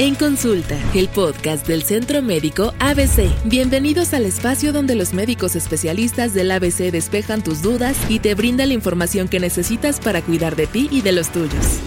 En Consulta, el podcast del Centro Médico ABC. Bienvenidos al espacio donde los médicos especialistas del ABC despejan tus dudas y te brindan la información que necesitas para cuidar de ti y de los tuyos.